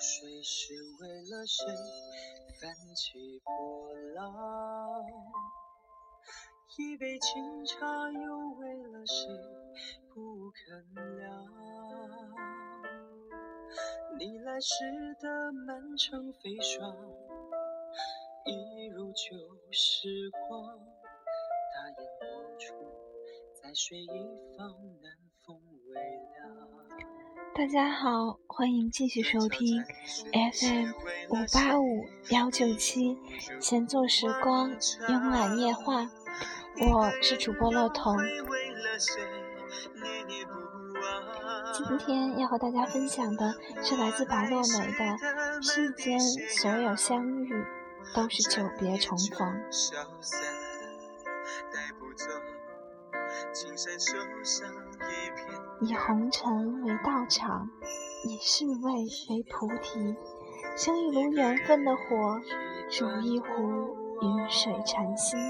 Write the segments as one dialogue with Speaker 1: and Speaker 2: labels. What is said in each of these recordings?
Speaker 1: 水是为了谁泛起波浪？一杯清茶又为了谁不肯凉？你来时的满城飞霜，一如旧时光。大雁过处，在水一方，南风微凉。
Speaker 2: 大家好，欢迎继续收听 FM 五八五幺九七闲坐时光慵懒夜话，我是主播乐童。今天要和大家分享的是来自白落梅的《世间所有相遇都是久别重逢》。以红尘为道场，以是味为菩提，生一炉缘分的火，煮一壶云水禅心。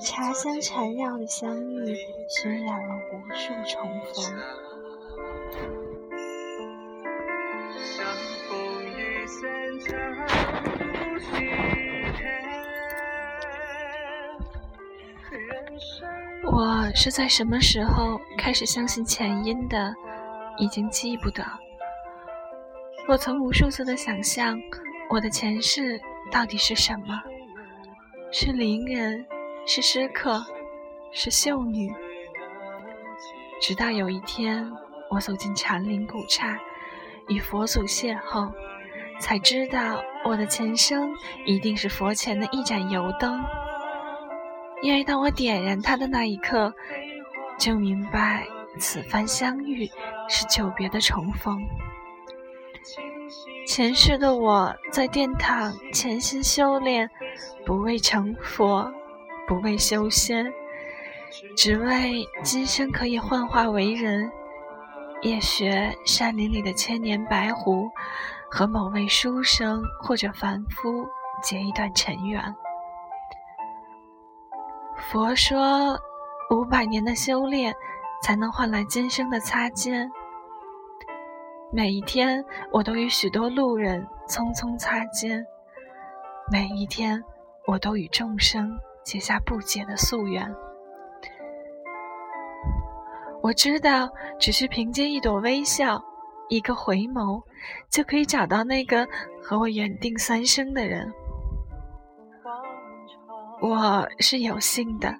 Speaker 2: 茶香缠绕的相遇，渲染了无数重逢。我是在什么时候开始相信前因的？已经记不得。我曾无数次的想象，我的前世到底是什么？是伶人，是诗客，是秀女。直到有一天，我走进禅林古刹，与佛祖邂逅，才知道我的前生一定是佛前的一盏油灯。因为当我点燃它的那一刻，就明白此番相遇是久别的重逢。前世的我在殿堂潜心修炼，不为成佛，不为修仙，只为今生可以幻化为人，也学山林里的千年白狐，和某位书生或者凡夫结一段尘缘。佛说，五百年的修炼才能换来今生的擦肩。每一天，我都与许多路人匆匆擦肩；每一天，我都与众生结下不解的夙愿。我知道，只需凭借一朵微笑，一个回眸，就可以找到那个和我缘定三生的人。我是有幸的，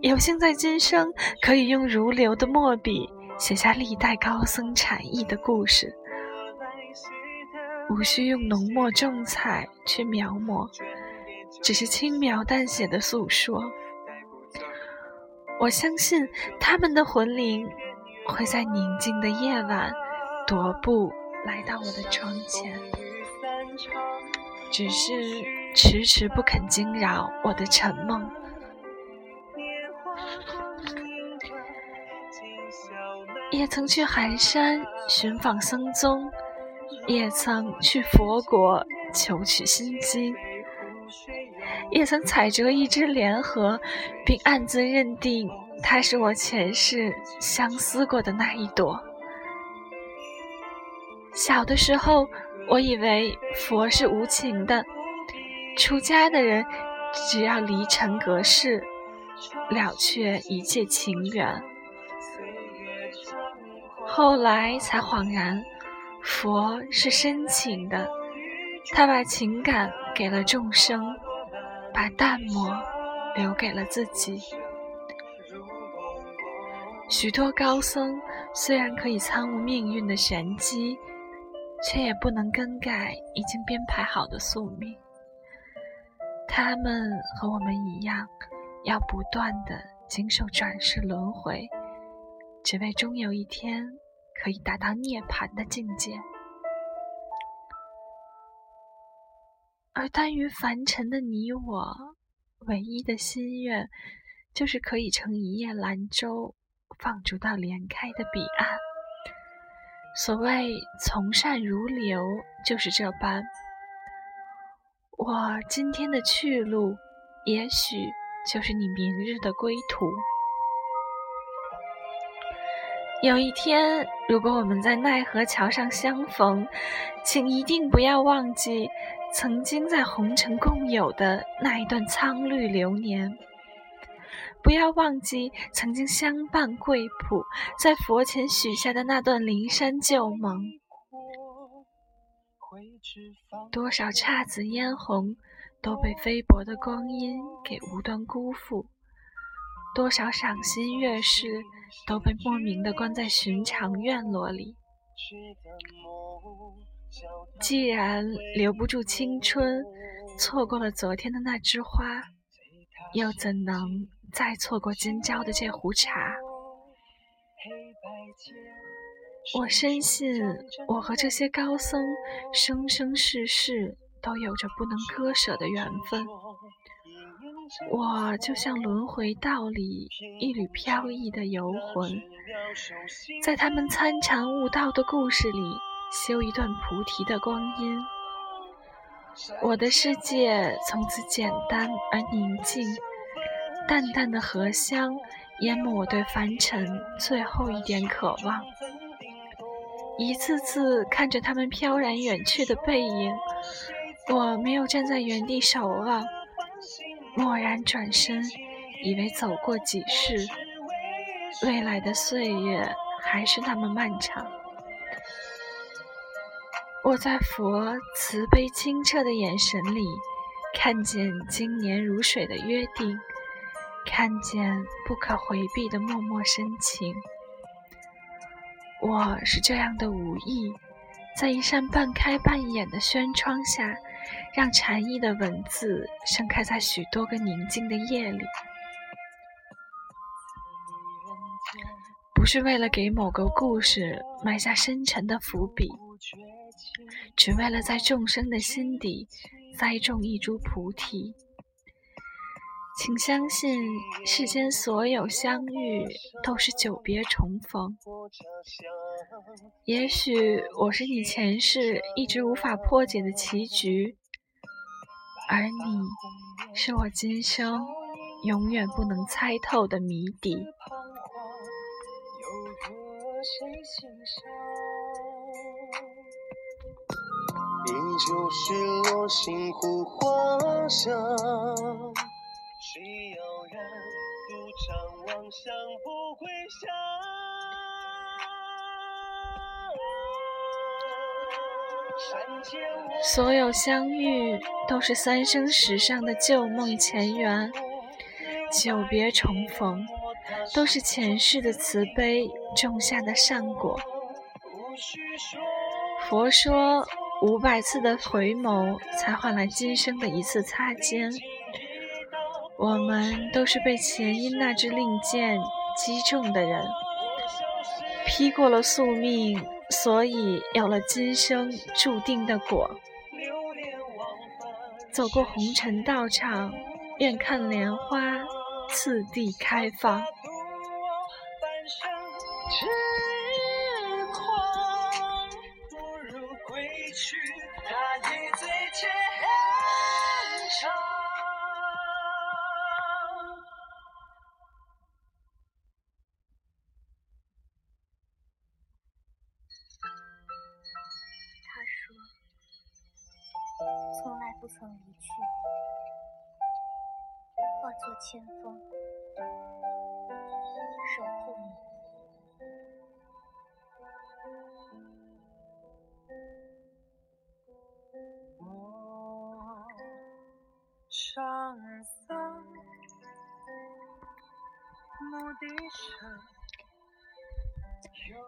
Speaker 2: 有幸在今生可以用如流的墨笔写下历代高僧禅意的故事，无需用浓墨重彩去描摹，只是轻描淡写的诉说。我相信他们的魂灵会在宁静的夜晚踱步来到我的窗前，只是。迟迟不肯惊扰我的沉梦，也曾去寒山寻访僧宗，也曾去佛国求取心经，也曾采着一枝莲荷，并暗自认定它是我前世相思过的那一朵。小的时候，我以为佛是无情的。出家的人，只要离尘隔世，了却一切情缘。后来才恍然，佛是深情的，他把情感给了众生，把淡漠留给了自己。许多高僧虽然可以参悟命运的玄机，却也不能更改已经编排好的宿命。他们和我们一样，要不断的经受转世轮回，只为终有一天可以达到涅槃的境界。而耽于凡尘的你我，唯一的心愿，就是可以乘一叶兰舟，放逐到莲开的彼岸。所谓从善如流，就是这般。我今天的去路，也许就是你明日的归途。有一天，如果我们在奈何桥上相逢，请一定不要忘记曾经在红尘共有的那一段苍绿流年，不要忘记曾经相伴贵谱，在佛前许下的那段灵山旧盟。多少姹紫嫣红，都被菲薄的光阴给无端辜负；多少赏心悦事，都被莫名的关在寻常院落里。既然留不住青春，错过了昨天的那枝花，又怎能再错过今朝的这壶茶？我深信，我和这些高僧生生世世都有着不能割舍的缘分。我就像轮回道里一缕飘逸的游魂，在他们参禅悟道的故事里修一段菩提的光阴。我的世界从此简单而宁静，淡淡的荷香淹没我对凡尘最后一点渴望。一次次看着他们飘然远去的背影，我没有站在原地守望，蓦然转身，以为走过几世，未来的岁月还是那么漫长。我在佛慈悲清澈的眼神里，看见经年如水的约定，看见不可回避的默默深情。我是这样的无意，在一扇半开半掩的轩窗下，让禅意的文字盛开在许多个宁静的夜里，不是为了给某个故事埋下深沉的伏笔，只为了在众生的心底栽种一株菩提。请相信，世间所有相遇都是久别重逢。也许我是你前世一直无法破解的棋局，而你是我今生永远不能猜透的谜底。
Speaker 1: 依旧是落星湖花香。
Speaker 2: 所有相遇都是三生石上的旧梦前缘，久别重逢都是前世的慈悲种下的善果。佛说五百次的回眸才换来今生的一次擦肩。我们都是被前因那支令箭击中的人，劈过了宿命，所以有了今生注定的果。走过红尘道场，愿看莲花次第开放。
Speaker 3: 去，化作千峰，守护。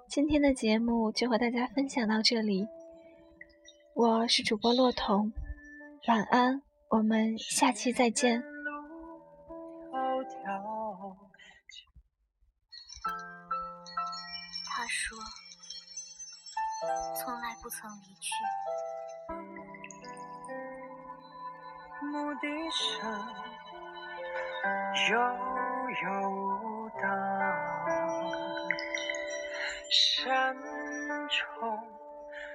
Speaker 2: 今天的节目就和大家分享到这里，我是主播骆童。晚安，我们下期再见。
Speaker 3: 他说，从来不曾离去。
Speaker 1: 牧笛声悠悠荡，山重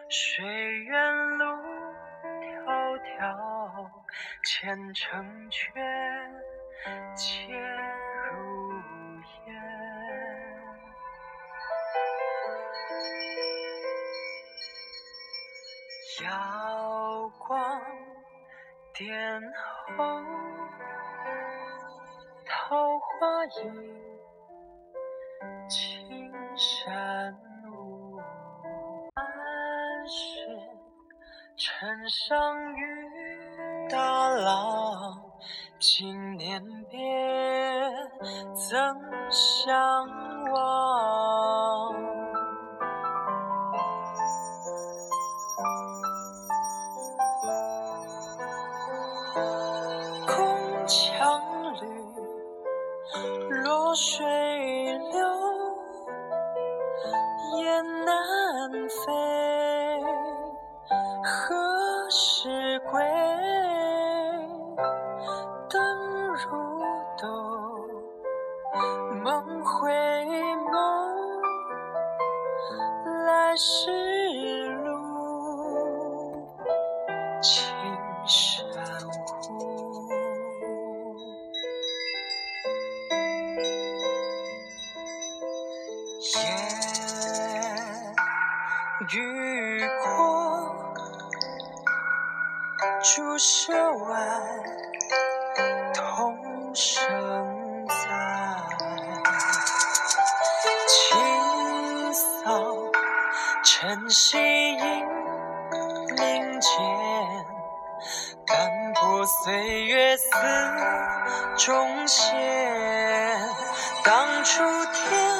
Speaker 1: 水远路。迢前尘却皆如烟，瑶光点红，桃花影，青山无。半是城上月。大浪，今年别曾相忘？雨过，竹舍外，童声在。清扫晨曦映林间，斑驳岁月似中线。当初天